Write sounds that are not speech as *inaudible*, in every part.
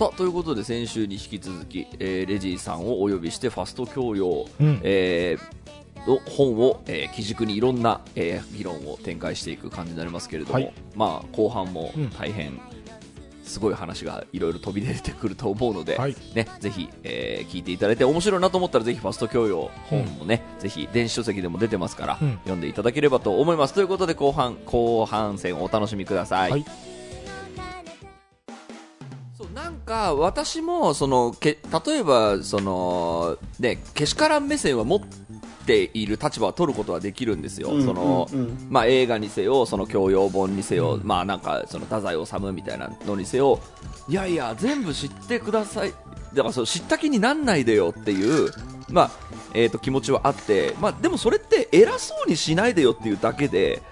さあということで先週に引き続き、えーレジーさんをお呼びしてファスト教養、うん。えーの本を、えー基軸にいろんな、えー議論を展開していく感じになりますけれども、はい。まあ、後半もうん。大変すごい話がいろいろ飛び出てくると思うので、はい。ね、ぜひ、えー聞いていただいて面白いなと思ったらぜひファスト教養本もね、ぜひ電子書籍でも出てますから、うん。読んでいただければと思います。ということで後半後半戦をお楽しみください、はいか私もそのけ例えばその、ね、けしからん目線は持っている立場を取ることはできるんですよ、うんそのうんうん。まあ、映画にせよ、その教養本にせよ、まあ、なんかその太宰治みたいなのにせよ、いやいや、全部知ってください、だからそう知った気になんないでよっていう、まあえー、と気持ちはあって、まあ、でもそれって偉そうにしないでよっていうだけで、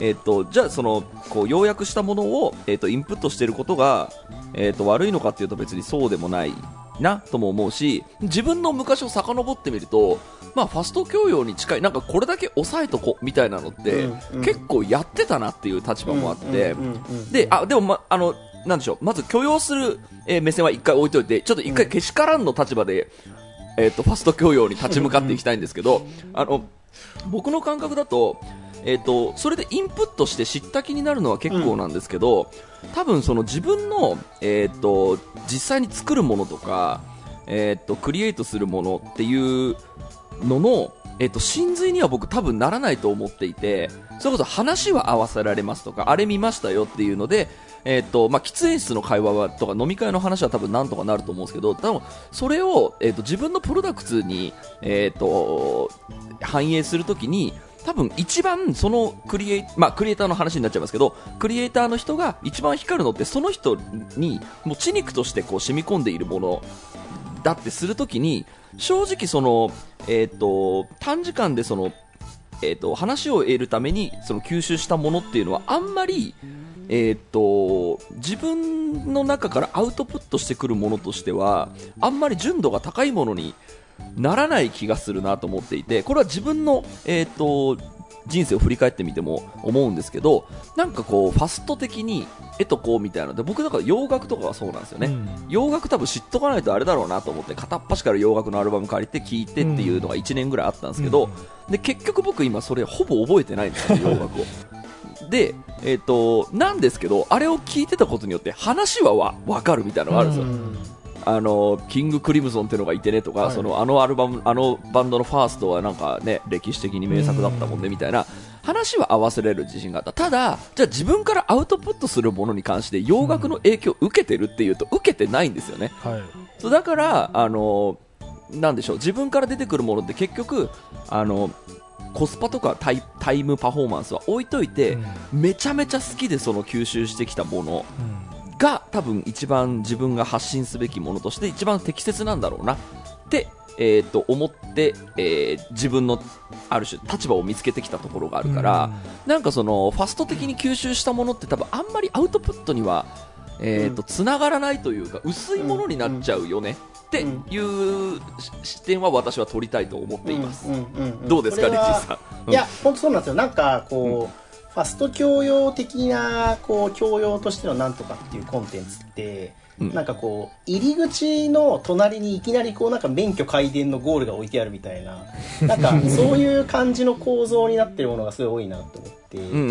えー、とじゃあそのこう要約したものを、えー、とインプットしていることが、えー、と悪いのかっていうと別にそうでもないなとも思うし自分の昔を遡ってみると、まあ、ファスト教養に近いなんかこれだけ抑えとこみたいなのって、うんうん。結構やってたなっていう立場もあって、うんうんうんであでも、ま、あのなんでしょうまず許容する、えー目線は一回置いといてちょっと一回けしからんの立場で、えー、とファスト教養に立ち向かっていきたいんですけど、あの僕の感覚だと,、えー、とそれでインプットして知った気になるのは結構なんですけど、多分その自分の、えー、と実際に作るものとか、えー、とクリエイトするものっていうのの、えっと、真髄には僕多分ならないと思っていて、それこそ話は合わせられますとか、あれ見ましたよっていうので、えっと、まあ、喫煙室の会話はとか飲み会の話は多分なんとかなると思うんですけど、多分それを、えっと、自分のプロダクツに、えっと、反映するときに、多分一番そのクリエイ、まあ、クリエイターの話になっちゃいますけど、クリエイターの人が一番光るのってその人にもう血肉としてこう染み込んでいるものだってするときに正直その、えー、と短時間でその、えー、と話を得るためにその吸収したものっていうのはあんまり、えー、と自分の中からアウトプットしてくるものとしてはあんまり純度が高いものにならない気がするなと思っていてこれは自分の、えー、と人生を振り返ってみても思うんですけどなんかこうファスト的に絵とこうみたいなので僕だから洋楽とかはそうなんですよね、うん。洋楽多分知っとかないとあれだろうなと思って片っ端から洋楽のアルバム借りて聴いてっていうのが1年ぐらいあったんですけど、で結局僕今それほぼ覚えてないんですよ *laughs* 洋楽を。で、えっとなんですけどあれを聞いてたことによって話はわ分かるみたいなのがあるんですよ、あのキングクリムゾンっていうのがいてねとか、はい。そのあのアルバムあのバンドのファーストはなんかね歴史的に名作だったもんねみたいな。話は合わせれる自信があった。ただじゃあ自分からアウトプットするものに関して洋楽の影響を受けてるっていうと受けてないんですよね。はい。そうだからあのなんでしょう自分から出てくるものって結局あのコスパとかタイタイムパフォーマンスは置いといて、めちゃめちゃ好きでその吸収してきたものが多分一番自分が発信すべきものとして一番適切なんだろうなって、えー、と思って、えー自分のある種立場を見つけてきたところがあるから、なんかそのファスト的に吸収したものって多分あんまりアウトプットには、えーとつながらないというか薄いものになっちゃうよねっていうし視点は私は取りたいと思っています。うんうんうんどうですか、レジさん。いや、本当そうなんですよ。なんか、こう、ファスト教養的な、こう、教養としてのなんとかっていうコンテンツって、なんかこう、入り口の隣にいきなりこう、なんか免許改伝のゴールが置いてあるみたいな、なんか、*laughs* そういう感じの構造になってるものがすごい多いなと思って、うんうんうんう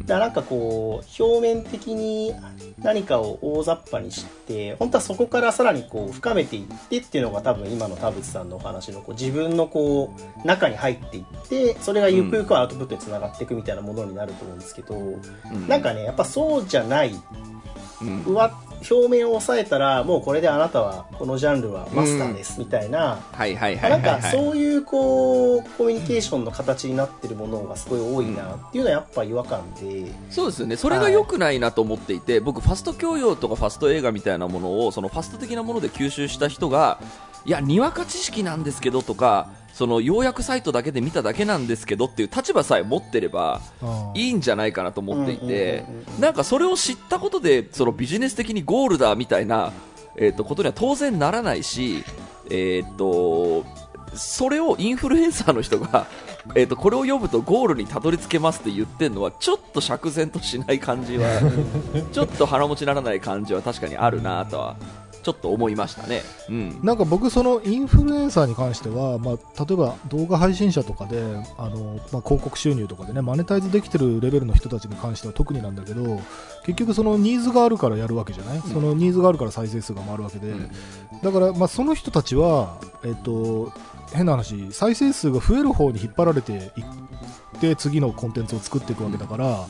ん。だからなんかこう表面的に何かを大雑把にして本当はそこからさらにこう深めていってっていうのが多分今の田淵さんのお話のこう自分のこう中に入っていってそれがゆくゆくはアウトプットにつながっていくみたいなものになると思うんですけど、うん。なんかねやっぱそうじゃない。う表面を押さえたらもうこれであなたはこのジャンルはマスターですみたいな、はいはいはいなんはい。はい。かそういうこうコミュニケーションの形になってるものがすごい多いなっていうのはやっぱ違和感で。そうですよね。それが良くないなと思っていて、僕、ファスト教養とかファスト映画みたいなものをそのファスト的なもので吸収した人がいや、にわか知識なんですけどとかその要約サイトだけで見ただけなんですけどっていう立場さえ持ってればいいんじゃないかなと思っていてなんかそれを知ったことでそのビジネス的にゴールだみたいな、えー、とことには当然ならないし、えー、とそれをインフルエンサーの人が、*laughs* えー、とこれを読むとゴールにたどり着けますって言ってるのはちょっと釈然としない感じは *laughs* ちょっと腹持ちならない感じは確かにあるなとはちちょっと思いましたね。うん。なんか僕、そのインフルエンサーに関しては、まあ、例えば動画配信者とかであの、まあ、広告収入とかでねマネタイズできてるレベルの人たちに関しては特になんだけど結局、そのニーズがあるからやるわけじゃない、そのニーズがあるから再生数が回るわけで、うんだから、まあ、その人たちは、えっと、変な話再生数が増える方に引っ張られていって次のコンテンツを作っていくわけだから。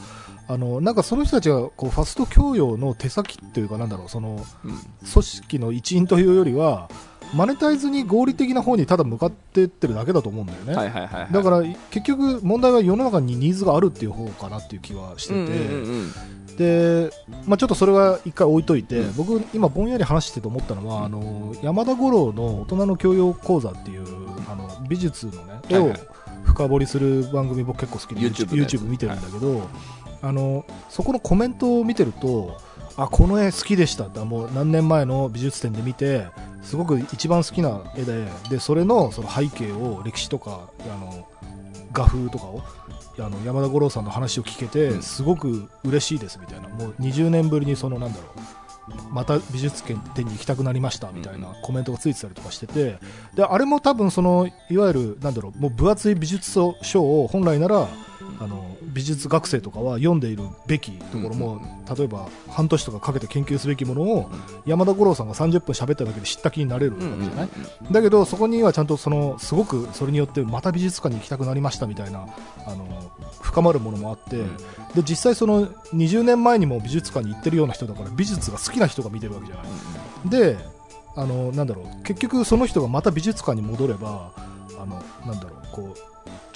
あのなんかその人たちがこうファスト教養の手先っていうかなんだろうそのうん。組織の一員というよりはマネタイズに合理的な方にただ向かっていってるだけだと思うんだよね、はいはいはい、はい。だから結局問題は世の中にニーズがあるっていう方かなっていう気はしてて、うんうんうんで、まあ、ちょっとそれは一回置いといて、うん。僕今ぼんやり話してて思ったのは、あの山田五郎の大人の教養講座っていうあの美術のね絵をはい。はい深掘りする番組僕結構好きで YouTube YouTube 見てるんだけど、あのそこのコメントを見てるとあこの絵好きでした。ってもう何年前の美術展で見てすごく一番好きな絵ででそれのその背景を歴史とかあの画風とかをあの山田五郎さんの話を聞けて、うん。すごく嬉しいですみたいな。もう20年ぶりにそのなんだろうまた美術展に行きたくなりましたみたいなコメントがついてたりとかしててであれも多分そのいわゆるなんだろうもう分厚い美術書を本来ならあの美術学生とかは読んでいるべきところも、例えば半年とかかけて研究すべきものを山田五郎さんが30分喋っただけで知った気になれるわけじゃない、だけどそこにはちゃんとそのすごくそれによってまた美術館に行きたくなりましたみたいなあの深まるものもあって、うん。で実際その20年前にも美術館に行ってるような人だから美術が好きな人が見てるわけじゃない？であのなんだろう結局その人がまた美術館に戻ればあのなんだろうこう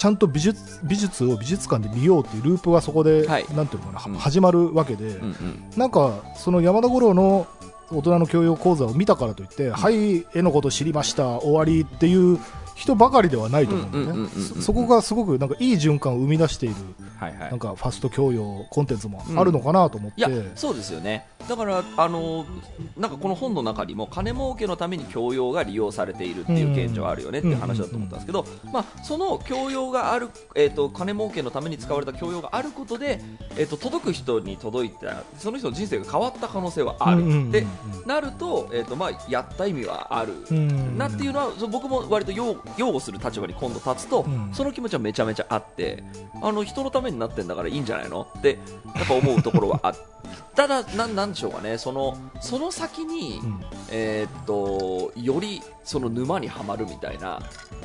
ちゃんと美術美術を美術館で見ようっていうループがそこで、はい。なんていうのかな、はうん。始まるわけで、うんうん。なんかその山田五郎の大人の教養講座を見たからといって、はい絵のこと知りました終わりっていう人ばかりではないと思うんだようんうんうんねうんうん。そそこがすごくなんかいい循環を生み出しているはいはい。なんかファスト教養コンテンツもあるのかなと思って、いやそうですよね。だからあのなんかこの本の中にも金儲けのために教養が利用されているっていう現状あるよねっていう話だと思ったんですけど、まあ、その教養がある、えー、と金儲けのために使われた教養があることで、えー、と届く人に届いたその人の人生が変わった可能性はある、うんうんうんうん。でなると,、えーとまあ、やった意味はある、うんなっていうのは僕も割と擁擁護する立場に今度立つと、うん。その気持ちはめちゃめちゃあってあの人のためになってんだからいいんじゃないの？ってやっぱ思うところはあっ *laughs* ただなんなんでしょうかね。そのその先に、うん。えーっとよりその沼にはまるみたいな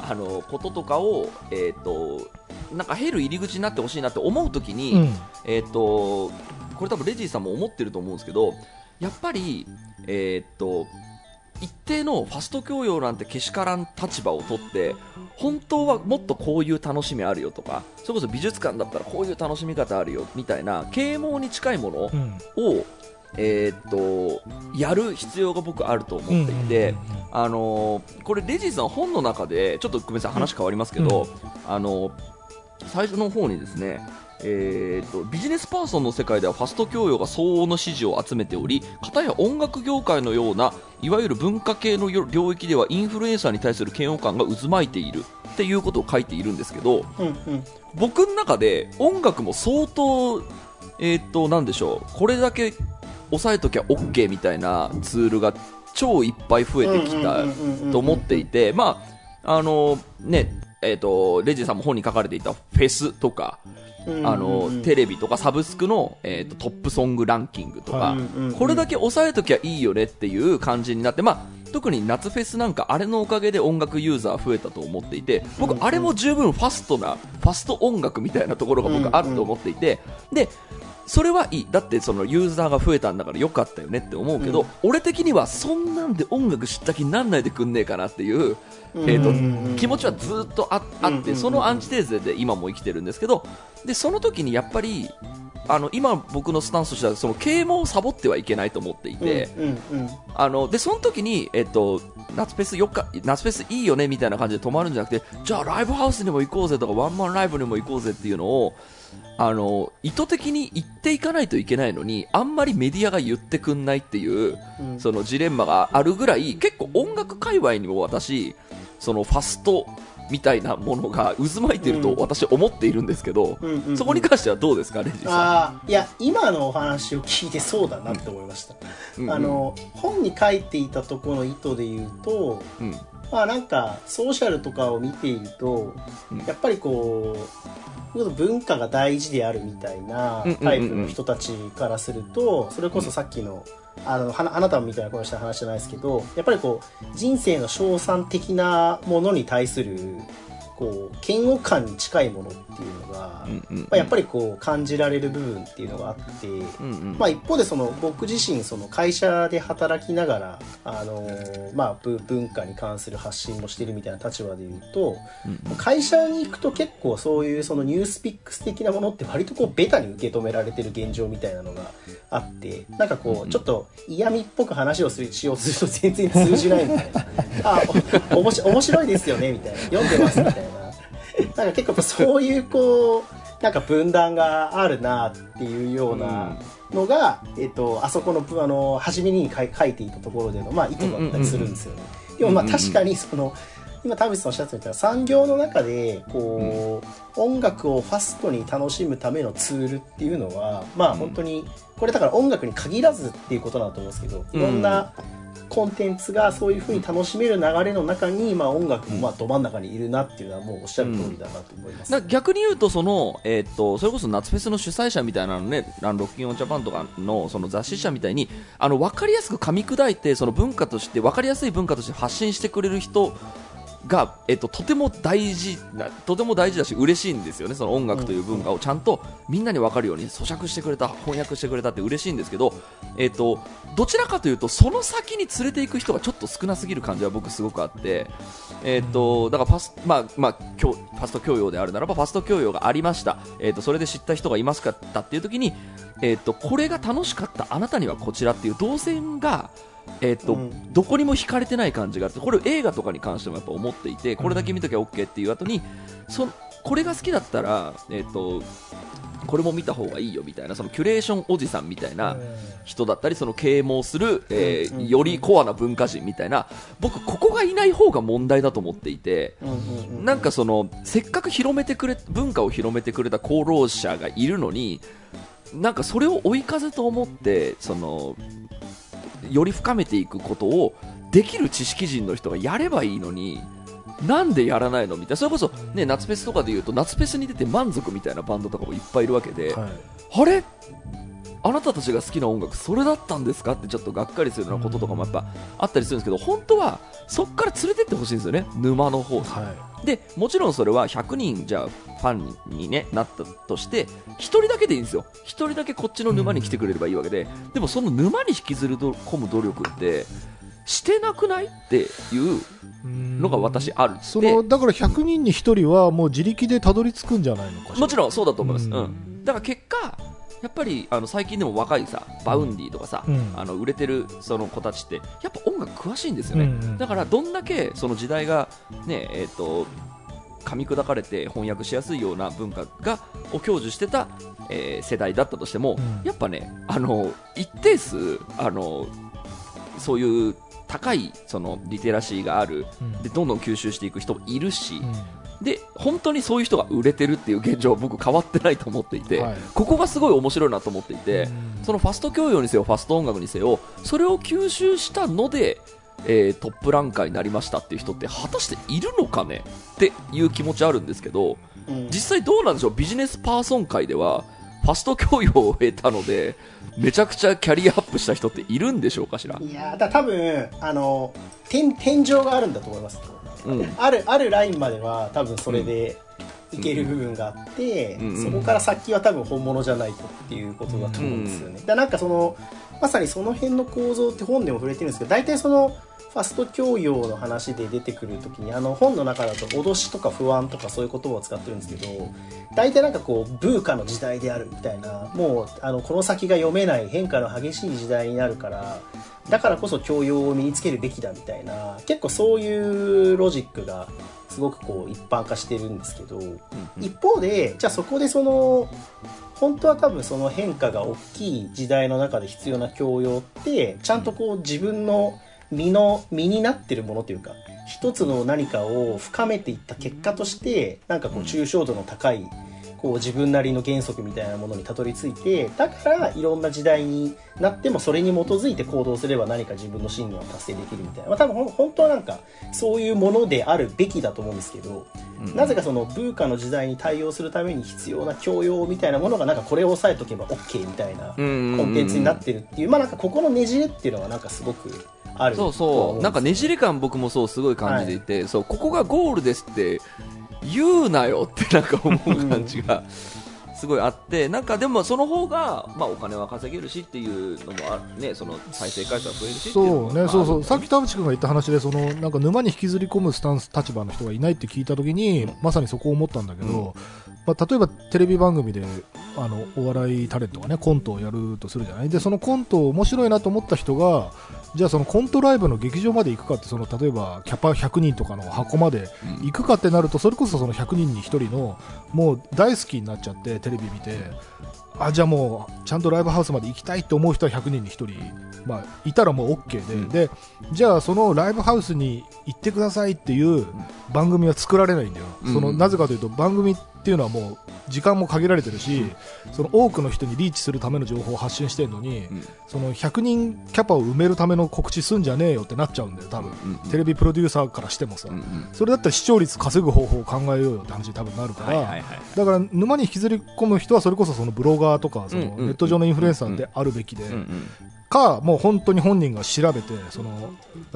あのこととかを、えーっとなんか減る入り口になってほしいなって思うときに、うん。えーっとこれ多分レジーさんも思ってると思うんですけどやっぱり、えーっと一定のファスト教養なんてけしからん立場を取って本当はもっとこういう楽しみあるよとかそれこそ美術館だったらこういう楽しみ方あるよみたいな啓蒙に近いものうん。を、えーっとやる必要が僕あると思っていて、あのーこれレジーさん本の中でちょっとごめんなさい話変わりますけど、あのー最初の方にですねえー、とビジネスパーソンの世界ではファスト教養が相応の支持を集めており片や音楽業界のようないわゆる文化系の領域ではインフルエンサーに対する嫌悪感が渦巻いているっていうことを書いているんですけどうんうん。僕の中で音楽も相当、えー、となんでしょうこれだけ押さえときゃ OK みたいなツールが超いっぱい増えてきたと思っていて、まあ、あのね、えっ、と、レジさんも本に書かれていたフェスとか、あの、テレビとかサブスクの、えー、とトップソングランキングとか、はいこれだけ押さえときゃいいよねっていう感じになって、まあ、特に夏フェスなんかあれのおかげで音楽ユーザー増えたと思っていて僕あれも十分ファストなファスト音楽みたいなところが僕あると思っていてでそれはいい。だってそのユーザーが増えたんだからよかったよねって思うけど、俺的にはそんなんで音楽知った気になんないでくんねえかなっていう、えーとうん。気持ちはずっとああってそのアンチテーゼで今も生きてるんですけどでその時にやっぱりあの今僕のスタンスとしてはその啓蒙をサボってはいけないと思っていて、うんうんあのでその時に、えっと、夏フェスよっか夏フェスいいよねみたいな感じで止まるんじゃなくてじゃあライブハウスにも行こうぜとかワンマンライブにも行こうぜっていうのをあの意図的に言っていかないといけないのにあんまりメディアが言ってくんないっていう、うん。そのジレンマがあるぐらい結構音楽界隈にも私そのファストみたいなものが渦巻いていると私思っているんですけど、うんうんうん。そこに関してはどうですかレジさああいや今のお話を聞いてそうだなって思いました、ん。うん。あ、の本に書いていたところの意図で言うとうん。まあなんかソーシャルとかを見ていると、うん。やっぱりこう文化が大事であるみたいなうんうんうんうん。タイプの人たちからするとそれこそさっきのあのはあなたみたいな声した話じゃないですけどやっぱりこう人生の称賛的なものに対するこう嫌悪感に近いものっていうのが、うんうんまあ、やっぱりこう感じられる部分っていうのがあって、うんうん。まあ、一方でその僕自身その会社で働きながら、あのーまあ、ぶ文化に関する発信もしてるみたいな立場で言うとうん。会社に行くと結構そういうそのニュースピックス的なものって割とこうベタに受け止められてる現状みたいなのがあってなんかこうちょっと嫌味っぽく話をするしようとすると全然通じないみたいな。あおおもし面白いですよねみたいな。読んでますみたいな。なんか結構そういうこうなんか分断があるなっていうようなのが、えっと、あそこのあの初めに書いていたところでの、まあ、意図だったりするんですよね。でもまあうんうんうん。確かにその今田淵さんおっしゃってたみたいな産業の中でこう、音楽をファストに楽しむためのツールっていうのはまあ本当にこれだから音楽に限らずっていうことだと思うんですけどいろんなコンテンツがそういうふうに楽しめる流れの中に、まあ、音楽もまあど真ん中にいるなっていうのはもうおっしゃる通りだなと思います。だから逆に言うとその、えーっとそれこそ夏フェスの主催者みたいなのねあのロッキンオンジャパンとかのその雑誌社みたいにあの分かりやすく噛み砕いてその文化として分かりやすい文化として発信してくれる人が、えっと、とても大事なとても大事だし嬉しいんですよねその音楽という文化をちゃんとみんなに分かるように咀嚼してくれた翻訳してくれたって嬉しいんですけど、えっと、どちらかというとその先に連れていく人がちょっと少なすぎる感じは僕すごくあって、えっと、だからファス,、まあまあ、教ファスト教養であるならばファスト教養がありました、えっと、それで知った人がいますかったっていう時に、えっと、これが楽しかったあなたにはこちらっていう動線がえっとうん。どこにも惹かれてない感じがあってこれ映画とかに関してもやっぱ思っていてこれだけ見ときゃ OK っていう後にそこれが好きだったら、えっとこれも見た方がいいよみたいなそのキュレーションおじさんみたいな人だったりその啓蒙する、えーうんうんよりコアな文化人みたいな僕ここがいない方が問題だと思っていて。うんうんうん。なんかそのせっかく広めてくれ文化を広めてくれた功労者がいるのになんかそれを追い風と思ってそのより深めていくことをできる知識人の人がやればいいのになんでやらないのみたいな。それこそ、ね、夏フェスとかでいうと夏フェスに出て満足みたいなバンドとかもいっぱいいるわけで、はい。あれ？あなたたちが好きな音楽それだったんですか？ってちょっとがっかりするようなこととかもやっぱあったりするんですけど本当はそこから連れてってほしいんですよね。沼の方はでもちろんそれは100人じゃあファンに、ね、なったとして1人だけでいいんですよ。1人だけこっちの沼に来てくれればいいわけで、でもその沼に引きずり込む努力ってしてなくない？っていういのが私あるそのだから100人に1人はもう自力でたどり着くんじゃないのかしら。もちろんそうだと思います、ううんん。だから結果やっぱりあの最近でも若いさ Vaundy とかさ、うん。あの売れてるその子たちってやっぱ音楽詳しいんですよね、うんうんだからどんだけその時代がねえっ、と噛み砕かれて翻訳しやすいような文化がを享受してた、えー世代だったとしても、うん。やっぱねあの一定数あのそういう高いそのリテラシーがある。うん。でどんどん吸収していく人もいるし、うんで本当にそういう人が売れてるっていう現状は僕変わってないと思っていて、はい。ここがすごい面白いなと思っていて、うん。そのファスト教養にせよファスト音楽にせよそれを吸収したので、えートップランカーになりましたっていう人って果たしているのかねっていう気持ちあるんですけどうん。実際どうなんでしょう？ビジネスパーソン界ではファスト教養を得たのでめちゃくちゃキャリアアップした人っているんでしょうかしら、いやーだ多分あの天天井があるんだと思います。うんあるあるラインまでは多分それでいける部分があって、うん。うん。そこから先は多分本物じゃないとっていうことだと思うんですよね。だなんかそのまさにその辺の構造って本でも触れてるんですけど大体そのファスト教養の話で出てくるときにあの本の中だと脅しとか不安とかそういう言葉を使ってるんですけど大体なんかこうブーカの時代であるみたいなもうあのこの先が読めない変化の激しい時代になるからだからこそ教養を身につけるべきだみたいな結構そういうロジックがすごくこう一般化してるんですけど一方でじゃあそこでその本当は多分その変化が大きい時代の中で必要な教養ってちゃんとこう自分の身の身になってるものというか一つの何かを深めていった結果としてなんかこう抽象度の高いこう自分なりの原則みたいなものにたどり着いてだからいろんな時代になってもそれに基づいて行動すれば何か自分の信念を達成できるみたいな、まあ、多分本当はなんかそういうものであるべきだと思うんですけど、なぜかそのブーカの時代に対応するために必要な教養みたいなものがなんかこれを押さえとけば OK みたいなコンテンツになってるっていう。まあなんかここのねじれっていうのはなんかすごくある。そうそう。なんかねじれ感僕もそうすごい感じていて、そうここがゴールですって言うなよってなんか思う感じがすごいあって、なんかでもその方が、まあ、お金は稼げるしっていうのもあるね。その再生回数は増えるしっていうのもそうね、そうそう、さっきと田淵君が言った話で、そのなんか沼に引きずり込むスタンス立場の人がいないって聞いたときに、まさにそこを思ったんだけど、まあ、例えばテレビ番組であのお笑いタレントがねコントをやるとするじゃない？でそのコント面白いなと思った人がじゃあそのコントライブの劇場まで行くかってその例えばキャパ100人とかの箱まで行くかってなるとそれこそその100人に1人のもう大好きになっちゃってテレビ見て。あじゃあもうちゃんとライブハウスまで行きたいと思う人は100人に1人、まあ、いたらもう OK で,、でじゃあそのライブハウスに行ってくださいっていう番組は作られないんだよ、うん。そのなぜかというと番組っていうのはもう時間も限られてるし、その多くの人にリーチするための情報を発信してるのに、ん。その100人キャパを埋めるための告知すんじゃねえよってなっちゃうんだよ多分、うんうんテレビプロデューサーからしてもさ、うんうん。それだったら視聴率稼ぐ方法を考えようよって話に多分なるから、はいはいはい。だから沼に引きずり込む人はそれこそそのブロガーとかそのうんうん。ネット上のインフルエンサーであるべきで、うんうん。かもう本当に本人が調べてその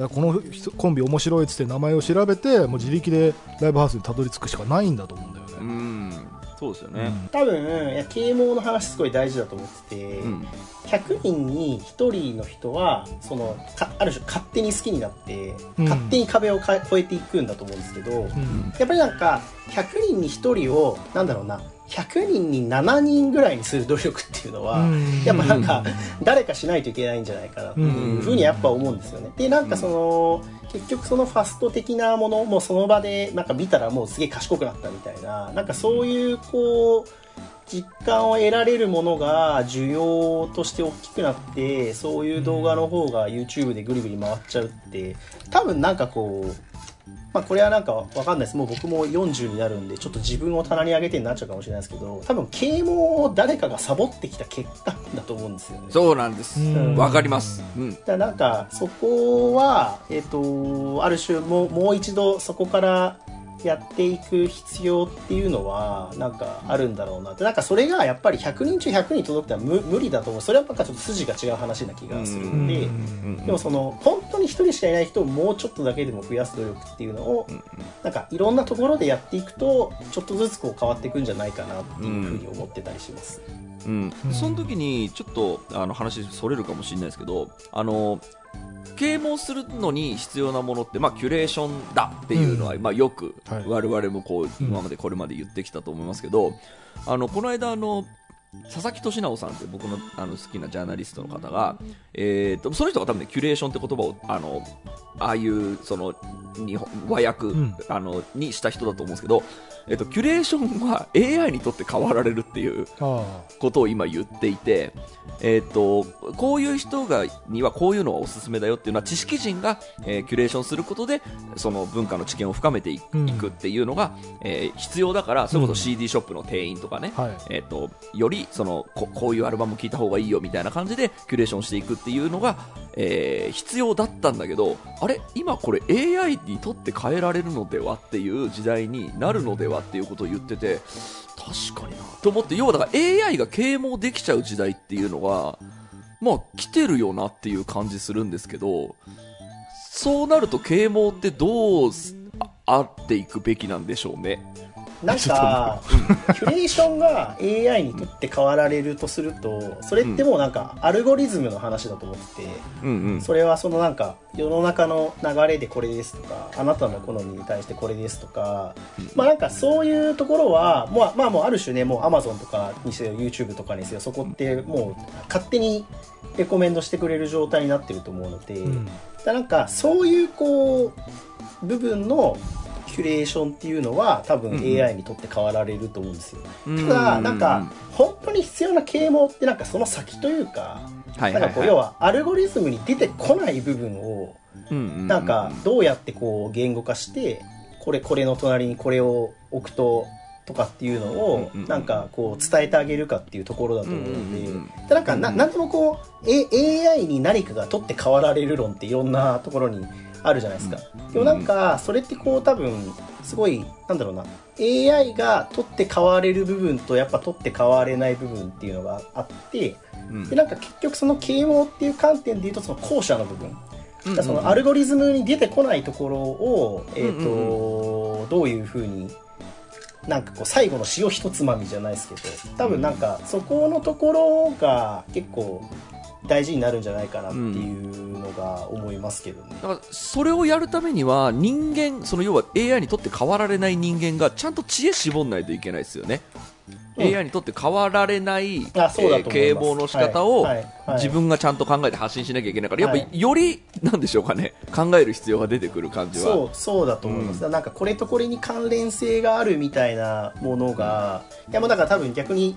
この人コンビ面白いっつって名前を調べてもう自力でライブハウスにたどり着くしかないんだと思うんだよね。うん。そうですよね、多分いや啓蒙の話すごい大事だと思ってて、うん。100人に1人の人はそのかある種勝手に好きになって、うん。勝手に壁をか越えていくんだと思うんですけど、うん。やっぱりなんか100人に1人をなんだろうな100人に7人ぐらいにする努力っていうのは、うんやっぱなんか誰かしないといけないんじゃないかなっていうふうにやっぱ思うんですよね。でなんかその結局そのファスト的なものもその場でなんか見たらもうすげえ賢くなったみたいななんかそういうこう実感を得られるものが需要として大きくなってそういう動画の方が YouTube でぐりぐり回っちゃうって多分なんかこうまあこれはなんかわかんないです。もう僕も40になるんでちょっと自分を棚に上げてになっちゃうかもしれないですけど多分啓蒙を誰かがサボってきた結果だと思うんですよね。そうなんです。うん。わかります。うん。だなんかそこは、えっとある種もうもう一度そこからやっていく必要っていうのはなんかあるんだろうなって。なんかそれがやっぱり100人中100人届くのは無無理だと思う。それはなんかちょっと筋が違う話な気がするんで、うんでもその本当に1人しかいない人をもうちょっとだけでも増やす努力っていうのを、なんかいろんなところでやっていくとちょっとずつこう変わっていくんじゃないかなっていうふうに思ってたりします。うん。うん。その時にちょっとあの話それるかもしれないですけどあの啓蒙するのに必要なものって、まあ、キュレーションだっていうのは、うん。まあ、よくはい。我々もこう今までこれまで言ってきたと思いますけど、あのこの間あの佐々木俊直さんって僕のあの好きなジャーナリストの方が、えー、とその人が多分ねキュレーションって言葉をあのああいうその日本和訳、ん。あのにした人だと思うんですけど、えっとキュレーションは AI にとって変わられるっていうあことを今言っていて、えー、とこういう人がにはこういうのがおすすめだよっていうのは知識人が、えーキュレーションすることでその文化の知見を深めてい,、うん。くっていうのが、えー必要だからそれこそ CD ショップの店員とかね、あはい。えー、とよりそのここういうアルバム聴いた方がいいよみたいな感じでキュレーションしていくっていうのが、えー必要だったんだけどあれ？今これ AI にとって変えられるのではっていう時代になるのではっていうことを言ってて確かになと思って要はだから AI が啓蒙できちゃう時代っていうのがまあ来てるよなっていう感じするんですけどそうなると啓蒙ってどうあっていくべきなんでしょうね。なんか、キュレーションが AI にとって変わられるとすると、それってもうなんか、アルゴリズムの話だと思ってて、うんうん。それはそのなんか、世の中の流れでこれですとか、あなたの好みに対してこれですとか、まあなんかそういうところは、もうまあもうある種ね、もう Amazon とかにせよ、YouTube とかにせよ、そこってもう勝手にレコメンドしてくれる状態になってると思うので、うなんかそういうこう部分のキュレーションっていうのは多分 AI にとって変わられると思うんですよ、うん。ただなんか本当に必要な啓蒙ってなんかその先というかなんかこうはい要はアルゴリズムに出てこない部分をなんかどうやってこう言語化してこれこれの隣にこれを置くととかっていうのをなんかこう伝えてあげるかっていうところだと思うのでうんでなんかなうん。なんでもこう、A、AI に何かが取って代わられる論っていろんなところにあるじゃないですか。でもなんかそれってこう多分すごいなんだろうな。AI が取って代われる部分とやっぱ取って代われない部分っていうのがあってうん。でなんか結局その啓蒙っていう観点で言うとその後者の部分。そのアルゴリズムに出てこないところを、えーとうん。どういうふうになんかこう最後の塩一つまみじゃないですけど多分なんかそこのところが結構大事になるんじゃないかなっていうのが思いますけどね。だからそれをやるためには人間その要は AI にとって変わられない人間がちゃんと知恵絞んないといけないですよね、AI にとって変わられない、うだと思います。啓蒙の仕方をはい。はい。はい。自分がちゃんと考えて発信しなきゃいけないから、やっはいぱよりなんでしょうかね。考える必要が出てくる感じは。そうそうだと思います、なんかこれとこれに関連性があるみたいなものが、いやもうだから多分逆に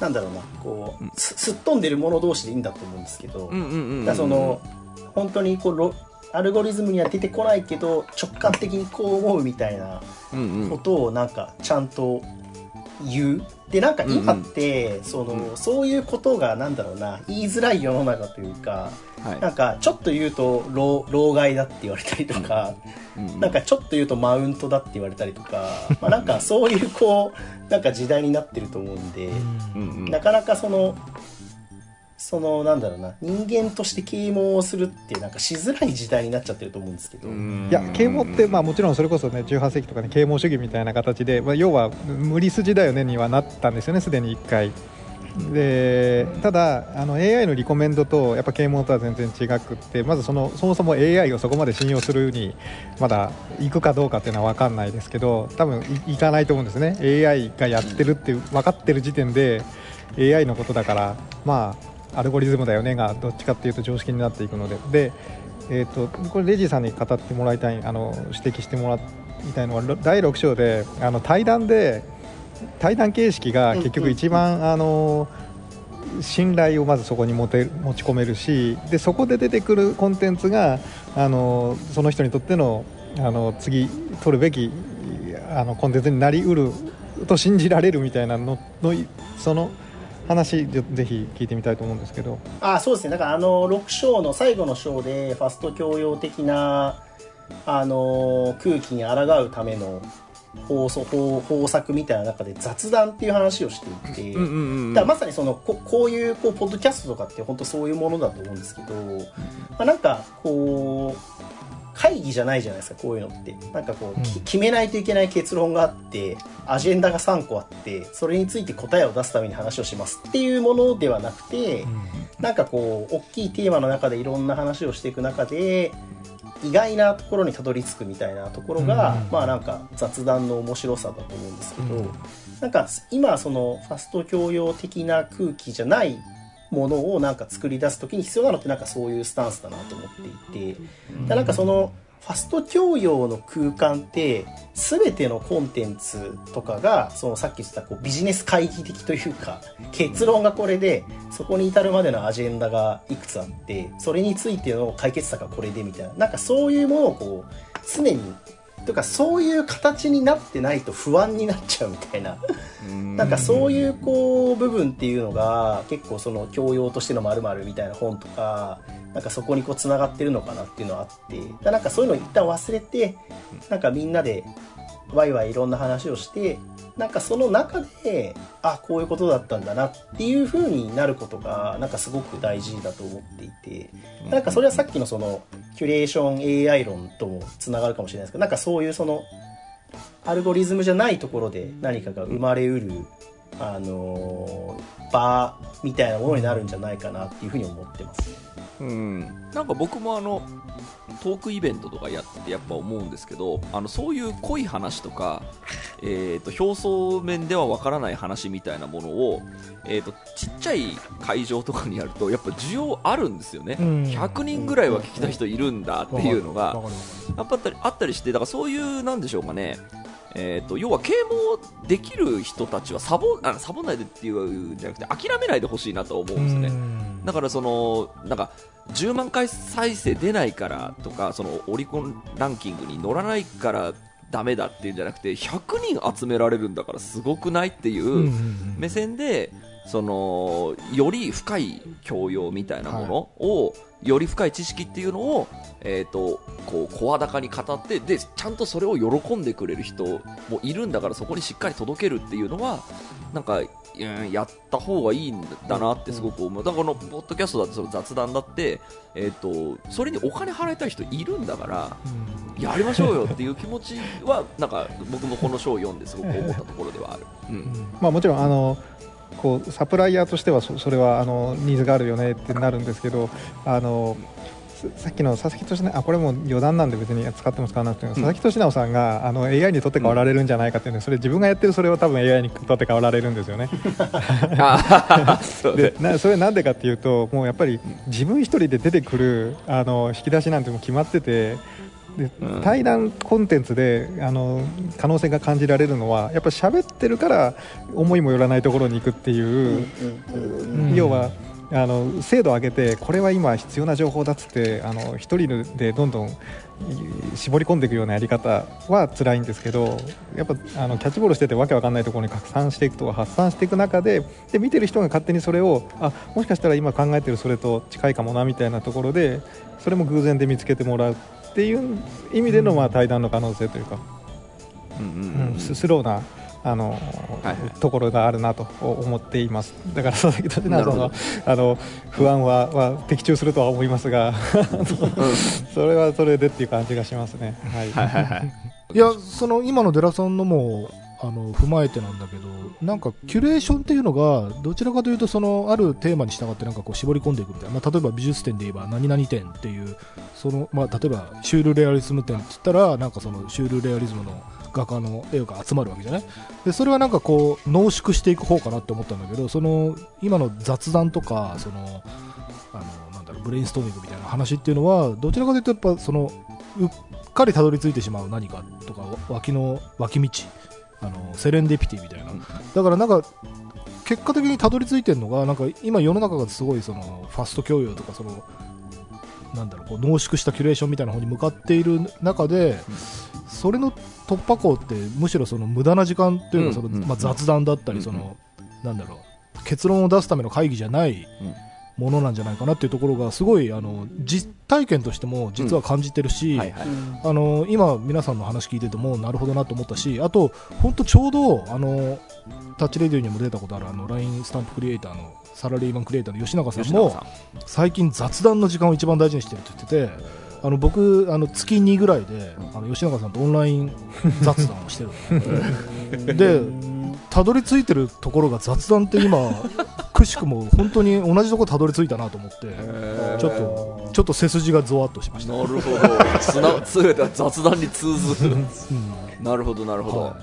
なんだろうな。こう、すすっ飛んでるもの同士でいいんだと思うんですけど、その本当にこうロアルゴリズムには出てこないけど直感的にこう思うみたいなうんうん。ことをなんかちゃんと言うでなんか今って、そのそういうことがなんだろうな言いづらい世の中というかはい。なんかちょっと言うと老老害だって言われたりとか、うんうんなんかちょっと言うとマウントだって言われたりとか、*laughs* まあ、なんかそういうこうなんか時代になってると思うんで、うんうん。なかなかそのそのなんだろうな人間として啓蒙をするってなんかしづらい時代になっちゃってると思うんですけど、うん。いや啓蒙って、まあ、もちろんそれこそね18世紀とかに啓蒙主義みたいな形で、まあ、要は無理筋だよねにはなったんですよねすでに1回。でただあの AI のリコメンドとやっぱ啓蒙とは全然違くってまずそのそもそも AI をそこまで信用するにまだ行くかどうかっていうのは分かんないですけど多分いいかないと思うんですね。AI がやってるって分かってる時点で AI のことだからまあアルゴリズムだよねがどっちかっていうと常識になっていくので。でえー、とこれレジーさんに語ってもらいたいあの指摘してもらいたいのはろ第6章であの対談で対談形式が結局一番、あの信頼をまずそこに持て持ち込めるしでそこで出てくるコンテンツがあのその人にとってのあの次取るべきあのコンテンツになりうると信じられるみたいなののその話ぜひ聞いてみたいと思うんですけど。あそうですねだからあの6章の最後の章でファスト教養的なあの空気に抗うための法則法方策みたいな中で雑談っていう話をしていて、うんうんうんだからまさにそのここういうこうポッドキャストとかって本当そういうものだと思うんですけど、まあ、なんかこう会議じゃないじゃないですかこういうのって。なんかこう、きうん。決めないといけない結論があってアジェンダが3個あってそれについて答えを出すために話をしますっていうものではなくて、なんかこう大きいテーマの中でいろんな話をしていく中で意外なところにたどり着くみたいなところが、うんまあなんか雑談の面白さだと思うんですけど、うん。なんか今そのファスト教養的な空気じゃないものをなんか作り出す時に必要なのってなんかそういうスタンスだなと思っていて、でなんかそのファスト教養の空間って全てのコンテンツとかがそのさっき言ってたこうビジネス会議的というか結論がこれでそこに至るまでのアジェンダがいくつあってそれについての解決策がこれでみたいな。なんかそういうものをこう常にというかそういう形になってないと不安になっちゃうみたいな。うん。なんかそういうこう部分っていうのが結構その教養としての〇〇みたいな本とかなんかそこにこうつながってるのかなっていうのはあってだなんかそういうのを一旦忘れてなんかみんなでワイワイいろんな話をしてなんかその中であこういうことだったんだなっていう風になることがなんかすごく大事だと思っていてなんかそれはさっきのそのキュレーション AI 論ともつながるかもしれないですけどなんかそういうそのアルゴリズムじゃないところで何かが生まれうる、あのー場みたいなものになるんじゃないかなっていうふうに思ってますね。うん、なんか僕もあのトークイベントとかやってやっぱ思うんですけどあのそういう濃い話とか、えー、と表層面ではわからない話みたいなものを、えー、とちっちゃい会場とかにやるとやっぱ需要あるんですよね、うん。100人ぐらいは聞きたい人いるんだっていうのがやっぱあったりあったりしてだからそういうなんでしょうかねえー、と要は啓蒙できる人たちはサボあサボんないでっていうんじゃなくて諦めないでほしいなと思うんですよね。うんだからそのなんか10万回再生出ないからとかそのオリコンランキングに乗らないからダメだっていうんじゃなくて100人集められるんだからすごくないっていう目線でそのより深い教養みたいなものを、より深い知識っていうのを、えー、とこう声高に語ってでちゃんとそれを喜んでくれる人もいるんだからそこにしっかり届けるっていうのはなんか、うんやった方がいいんだなってすごく思う、だからこのポッドキャストだってその雑談だって、えー、とそれにお金払いたい人いるんだからやりましょうよっていう気持ちはなんか僕もこの章を読んですごく思ったところではある。うん。うん。まあ、もちろんあのこうサプライヤーとしてはそそれはあのニーズがあるよねってなるんですけどあのささっきの佐々木俊直あこれも余談なんで別に使っても使わなくても、佐々木俊直さんがあの AI にとって変わられるんじゃないかっていうのそれ自分がやってるそれを多分 AI にとって変わられるんですよね。*laughs* でなそれなんでかっていうともうやっぱり自分一人で出てくるあの引き出しなんてもう決まっててでうん対談コンテンツであの可能性が感じられるのはやっぱ喋ってるから思いもよらないところに行くっていう、うん要はあの精度を上げてこれは今必要な情報だっつってあの一人でどんどんい絞り込んでいくようなやり方は辛いんですけどやっぱあのキャッチボールしててわけわかんないところに拡散していくとか発散していく中でで見てる人が勝手にそれをあもしかしたら今考えてるそれと近いかもなみたいなところでそれも偶然で見つけてもらうっていう意味でのまあ対談の可能性というか、うんうんうんうん。ススローなあの、はいはい。ところがあるなと思っています。だから佐々木俊直さんなのあの不安はは的中するとは思いますが *laughs* それはそれでっていう感じがしますね。はい。はいはいはい。*laughs* いやその今のデラさんのもあの踏まえてなんだけどなんかキュレーションっていうのがどちらかというとそのあるテーマに従ってなんかこう絞り込んでいくみたいな、まあ、例えば美術展で言えば何々展っていうその、まあ、例えばシュールレアリズム展って言ったらなんかそのシュールレアリズムの画家の絵が集まるわけじゃない？でそれはなんかこう濃縮していく方かなって思ったんだけどその今の雑談とかそのあのなんだろうブレインストーミングみたいな話っていうのはどちらかというとやっぱそのうっかりたどり着いてしまう何かとか脇の脇道あのセレンディピティみたいな、うん。だからなんか結果的にたどり着いてるのがなんか今世の中がすごいそのファスト教養とかそのなんだろうこう濃縮したキュレーションみたいな方に向かっている中で、それの突破口ってむしろその無駄な時間というかその、うんうんまあ、雑談だったりその、なんだろう結論を出すための会議じゃないものなんじゃないかなっていうところがすごいあの実体験としても実は感じてるし、はいはい。あの今、皆さんの話聞いててもなるほどなと思ったしあと、本当ちょうどあのタッチレディオにも出たことあるあの LINE スタンプクリエイターのサラリーマンクリエイターの吉永さんも最近雑談の時間を一番大事にしてるって言っててあの僕あの月2ぐらいであの吉永さんとオンライン *laughs* 雑談をしてるの。でたどり着いてるところが雑談って今くしくも本当に同じところたどり着いたなと思ってちょっとちょっと背筋がゾワッとしました、なるほどつなつ雑談に通ずる。うん。なるほどなるほど、はい。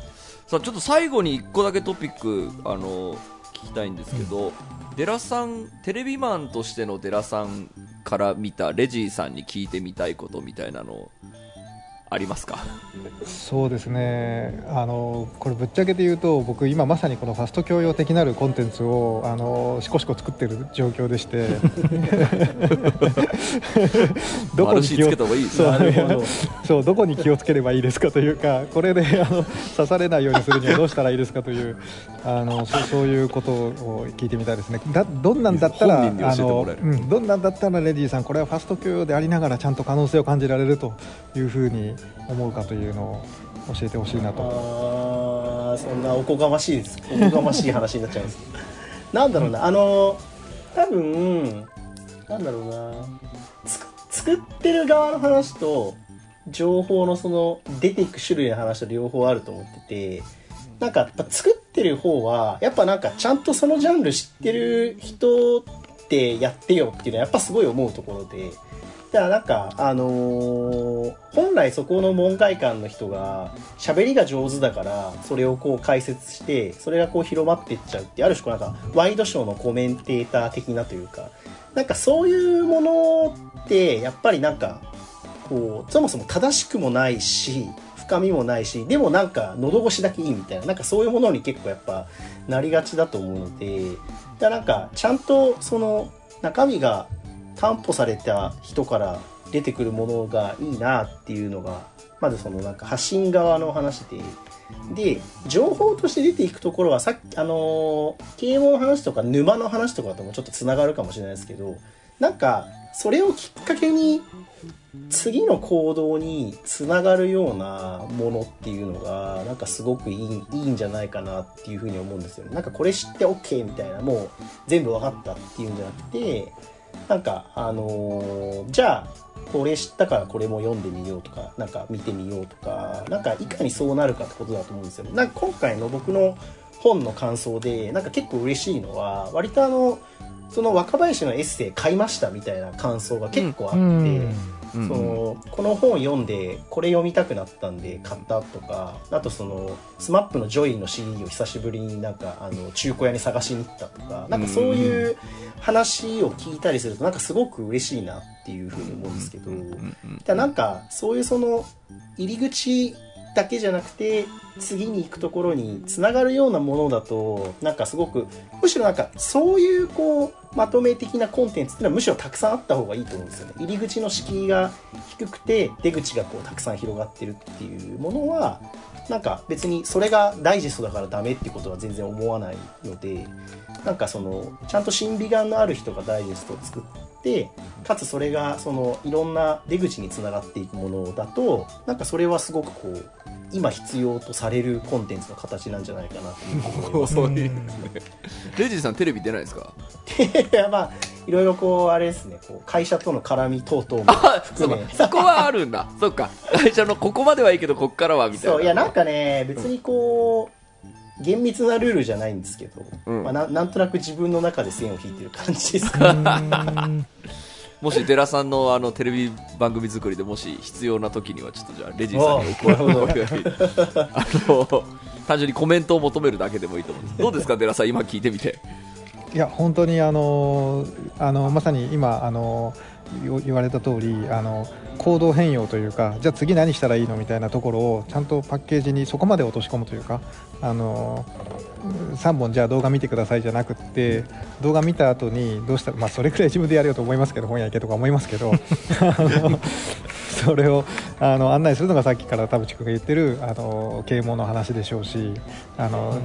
さあちょっと最後に1個だけトピックあの聞きたいんですけど、デラさんテレビマンとしてのデラさんから見たレジーさんに聞いてみたいことみたいなのありますか？そうですね。あのこれぶっちゃけて言うと僕今まさにこのファスト教養的なるコンテンツをあのしこしこ作ってる状況でして。*laughs* どこに気をつけた方がいい？そうど。そうどこに気をつければいいですかというかこれであの刺されないようにするにはどうしたらいいですかというあのそうそういうことを聞いてみたいですね。だどんなんだったらあのうん、どんなんだったらレディーさんこれはファスト教養でありながらちゃんと可能性を感じられるというふうに思うかというのを教えてほしいなと。あそんなおこがましいです。おこがましい話になっちゃうんです。*laughs* なんだろうなあの多分なんだろうな。つ作ってる側の話と情報のその出ていく種類の話と両方あると思っててなんかやっぱ作ってる方はやっぱなんかちゃんとそのジャンル知ってる人ってやってよっていうのはやっぱすごい思うところでだからなんか、あのー本来そこの門外漢の人が喋りが上手だからそれをこう解説してそれがこう広まっていっちゃうってある種こうなんかワイドショーのコメンテーター的なというかなんかそういうものってやっぱりなんかこうそもそも正しくもないし深みもないしでもなんか喉越しだけいいみたいななんかそういうものに結構やっぱなりがちだと思うのでだからなんかちゃんとその中身が担保された人から出てくるものがいいなっていうのがまずそのなんか発信側の話で。で情報として出ていくところはさっきあのー啓蒙の話とか沼の話とかともちょっとつながるかもしれないですけどなんかそれをきっかけに次の行動につながるようなものっていうのがなんかすごくいいいいんじゃないかなっていうふうに思うんですよね。なんかこれ知って OK みたいなもう全部分かったっていうんじゃなくてなんかあのーじゃあこれ知ったからこれも読んでみようとかなんか見てみようとかなんかいかにそうなるかってことだと思うんですよなんか今回の僕の本の感想でなんか結構嬉しいのは割とあのその若林のエッセイ買いましたみたいな感想が結構あって、うん。そのこの本読んでこれ読みたくなったんで買ったとかあとその SMAP の Joy の CD を久しぶりになんかあの中古屋に探しに行ったとかなんかそういう話を聞いたりするとなんかすごく嬉しいなっていうふうに思うんですけど、だなんかそういうその入り口だけじゃなくて次に行くところにつながるようなものだとなんかすごくむしろなんかそういうこうまとめ的なコンテンツっていうのはむしろたくさんあった方がいいと思うんですよね。入り口の敷居が低くて出口がこうたくさん広がってるっていうものはなんか別にそれがダイジェストだからダメってことは全然思わないのでなんかそのちゃんと審美眼のある人がダイジェストを作ってかつそれがそのいろんな出口につながっていくものだとなんかそれはすごくこう今必要とされるコンテンツの形なんじゃないかなと *laughs* *laughs* レジさんテレビ出ないですか？*laughs* いやまあいろいろこうあれですね。こう会社との絡み等々も含め。か。そこはあるんだ。そっか。会社のここまではいいけどこっからはみたいな。そういやなんかね別にこう厳密なルールじゃないんですけど、うん。まあ、ななんとなく自分の中で線を引いてる感じですか。*laughs* もし寺さんのあのテレビ番組作りでもし必要な時にはちょっとじゃあレジさんにお声をあの単純にコメントを求めるだけでもいいと思うんです。どうですか寺さん今聞いてみて。いや本当にあのあのまさに今あの言言われた通りあの行動変容というかじゃあ次何したらいいのみたいなところをちゃんとパッケージにそこまで落とし込むというかあの3本じゃあ動画見てくださいじゃなくって動画見た後にどうしたらまあそれくらい自分でやるよと思いますけど本屋行けとか思いますけど *laughs* あのそれをあの案内するのがさっきから田淵君が言ってるあの啓蒙の話でしょうしあの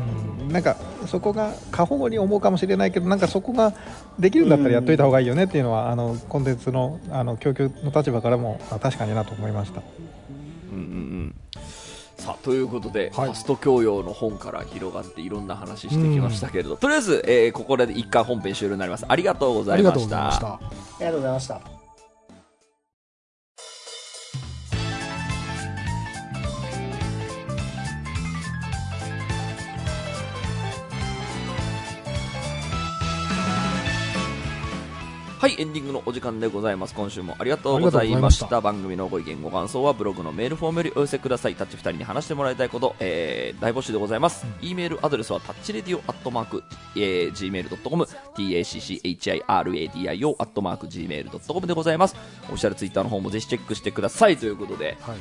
なんかそこが過保護に思うかもしれないけどなんかそこができるんだったらやっといた方がいいよねっていうのはあのコンテンツのあの供給の立場からもあ確かになと思いました。さあということで、はい。ファスト教養の本から広がっていろんな話してきましたけれど、とりあえず、えーここで一回本編終了になります。ありがとうござありがとういましたございました。ありがとうございましたはい、エンディングのお時間でございます。今週もありがとうございました。した番組のご意見、ご感想はブログのメールフォームよりお寄せください。タッチ2人に話してもらいたいこと、えー、大募集でございます。e メールアドレスはタッチレディオアットマーク、えー、gmail.com、tacchiradio アットマーク gmail.com でございます。オフィシャルツイッターの方もぜひチェックしてください。ということで、はい。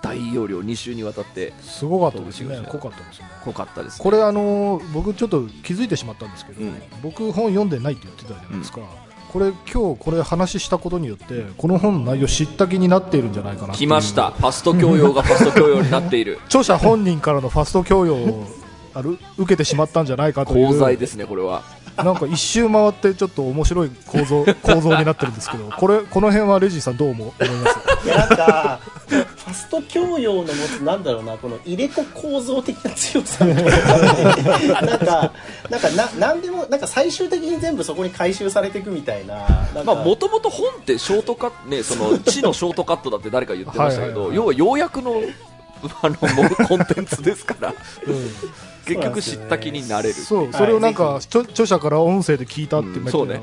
大容量2週にわたってすごかったですね濃かったですね。濃かったです、ね。これあのー僕ちょっと気づいてしまったんですけど、うん僕本読んでないって言ってたじゃないですか、これ今日これ話したことによってこの本の内容知った気になっているんじゃないかなっていう来ました。ファスト教養がファスト教養になっている。*laughs* 著者本人からのファスト教養をある受けてしまったんじゃないかという功罪ですね、これは。なんか一周回ってちょっと面白い構造構造になってるんですけどこれこの辺はレジーさんどう思思います？いやなんかファスト教養の持つなんだろうなこの入れ子構造的な強さ。な *laughs* なんかなんかななんでもなんか最終的に全部そこに回収されていくみたいな。まあ、もともと本ってショートカット、ね、その、地のショートカットだって誰か言ってましたけど、は要は要約の、あの、コンテンツですから、うん結局知った気になれる。そうそれをなんか著著者から音声で聞いたってうんそうね。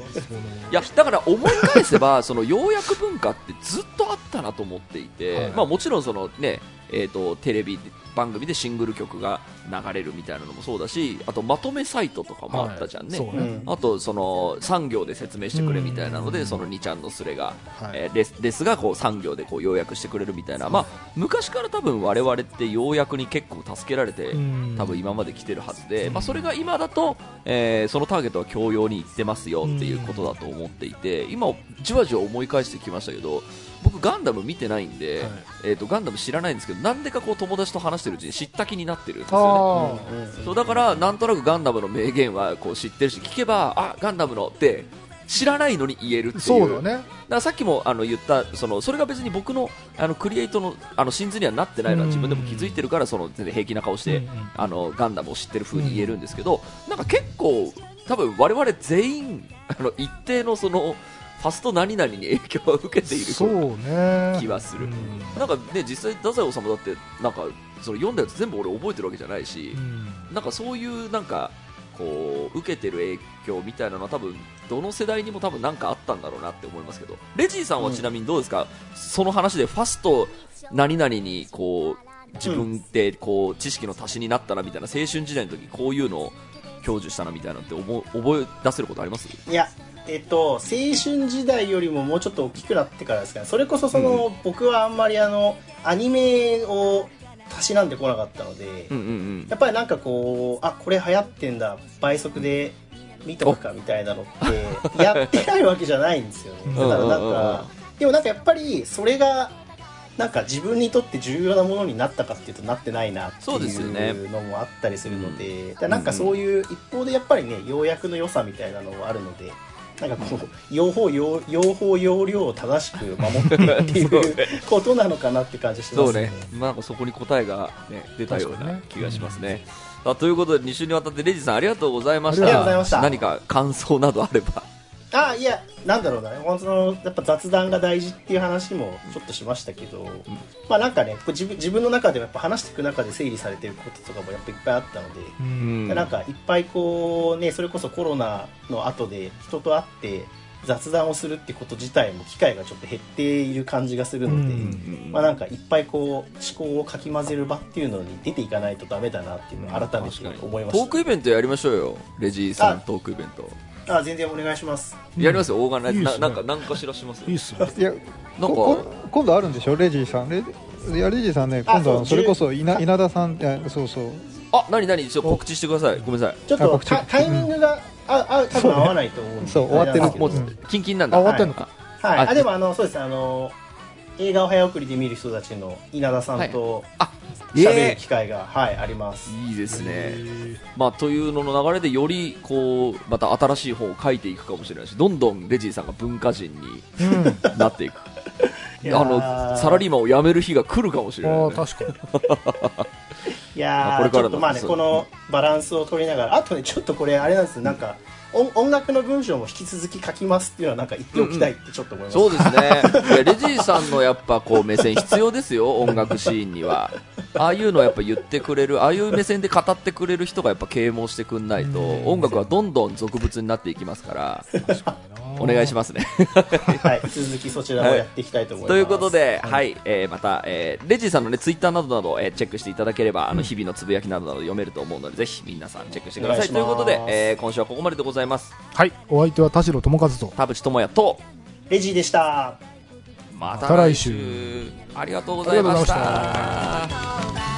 いや、だから思い返せば、その要約文化ってずっとあったなと思っていて、はい。まあもちろんそのね、えー、とテレビ番組でシングル曲が流れるみたいなのもそうだしあとまとめサイトとかもあったじゃんね、はい。ね。あとその産業で説明してくれみたいなので、その2ちゃんのスレが、はい。えーレスレスがこう産業でこう要約してくれるみたいな、まあ、昔から多分我々って要約に結構助けられて、うん。多分今まで来てるはずで、まあ、それが今だと、えーそのターゲットは教養に行ってますよっていうことだと思っていて、今、じわじわ思い返してきましたけど僕、ガンダム見てないんで、はい。えー、とガンダム知らないんですけどなんでかこう友達と話してるうちに知った気になってるんですよね。あそうだからなんとなくガンダムの名言はこう知ってるし聞けばあガンダムのって知らないのに言えるっていう。あそうだね。だからさっきもあの言ったそのそれが別に僕のあのクリエイトのあの真髄にはなってないのは自分でも気づいてるからその全然平気な顔して、うんうんあのガンダムを知ってる風に言えるんですけど、なんか結構多分我々全員あの一定のそのファスト何々に影響を受けているそうね。気はする。うん。なんかね実際太宰治だってなんかその読んだやつ全部俺覚えてるわけじゃないし、うん。なんかそういうなんかこう受けてる影響みたいなのは多分どの世代にも多分なんかあったんだろうなって思いますけど。レジーさんはちなみにどうですか、その話でファスト何々にこう自分でこう知識の足しになったなみたいな青春時代の時こういうのを享受したなみたいなのって思う覚え出せることあります？いやえっと青春時代よりももうちょっと大きくなってからですかね。それこそその、僕はあんまりあのアニメをたしなんでこなかったので、うんうんうん。やっぱりなんかこうあこれ流行ってんだ倍速で見とくかみたいなのってやってないわけじゃないんですよね。だからなんうんうんうんうん。かでもなんかやっぱりそれがなんか自分にとって重要なものになったかっていうとなってないなっていうのもあったりするので、だからなんかそういう一方でやっぱりね要約の良さみたいなのもあるのでなんかこう用法用用法用量を正しく守ってっていうことなのかなって感じしてますそうね、まあ、そこに答えが、ね、出たような気がしますね。あということで2週にわたってレジさんありがとうございました。ありがとうございました。何か感想などあればあいやなんだろうな。本当のやっぱ雑談が大事っていう話もちょっとしましたけど、まあなんかね自分自分の中でもやっぱ話していく中で整理されてることとかもやっぱいっぱいあったので、うん。なんかいっぱいこうねそれこそコロナの後で人と会って雑談をするってこと自体も機会がちょっと減っている感じがするので、うん。まあなんかいっぱいこう思考をかき混ぜる場っていうのに出ていかないとダメだなっていうのを改めて思いまトーした、クイベントやりましょうよ。レジーさんあトークイベントあ全然お願いします。やりますよオーガナイズ。いいっすね。ななんか何かしらしますいいっすね。いやなんこかこ今度あるんでしょ？レジーさん。レいやレジーさんねあ今度はそうそれこそ10稲稲田さんいやそうそう。あ何何？ちょっと告知してください。ごめんなさい。ちょっとあ告知。タタイミングがああ多分合わないと思うんで。そう終わってる。あれなん。キンキンなんだ。あ終わってんのか。はい、ああでもあのそうです。あの映画を早送りで見る人たちの稲田さんとあ喋るえ機会が、はい、あります。ーいいですね。まあというのの流れでよりこうまた新しい本を書いていくかもしれないしどんどんレジーさんが文化人にうん。なっていく。*laughs* あのサラリーマンを辞める日が来るかもしれない、ね、確かに。*laughs* いやあこれからのーちょっとまあねこのバランスを取りながらあとねちょっとこれあれなんですなんか音音楽の文章も引き続き書きますっていうのはなんか言っておきたいってちょっと思います、そうですね。いやレジーさんのやっぱこう目線必要ですよ *laughs* 音楽シーンには。ああいうのをやっぱ言ってくれるああいう目線で語ってくれる人がやっぱ啓蒙してくんないと音楽はどんどん俗物になっていきますから。お願いしますね。はい、引き続きそちらをやっていきたいと思います、ということで、はい、えーまた、えーレジーさんのね、ツイッターなどなど、えーチェックしていただければ、あの、日々のつぶやきなどなど読めると思うので、ぜひ皆さんチェックしてください。ということで、えー今週はここまででございます。はい。お相手は田代智和と。田淵智也と、レジーでした。また来週。ありがとうございましありがとうございまた。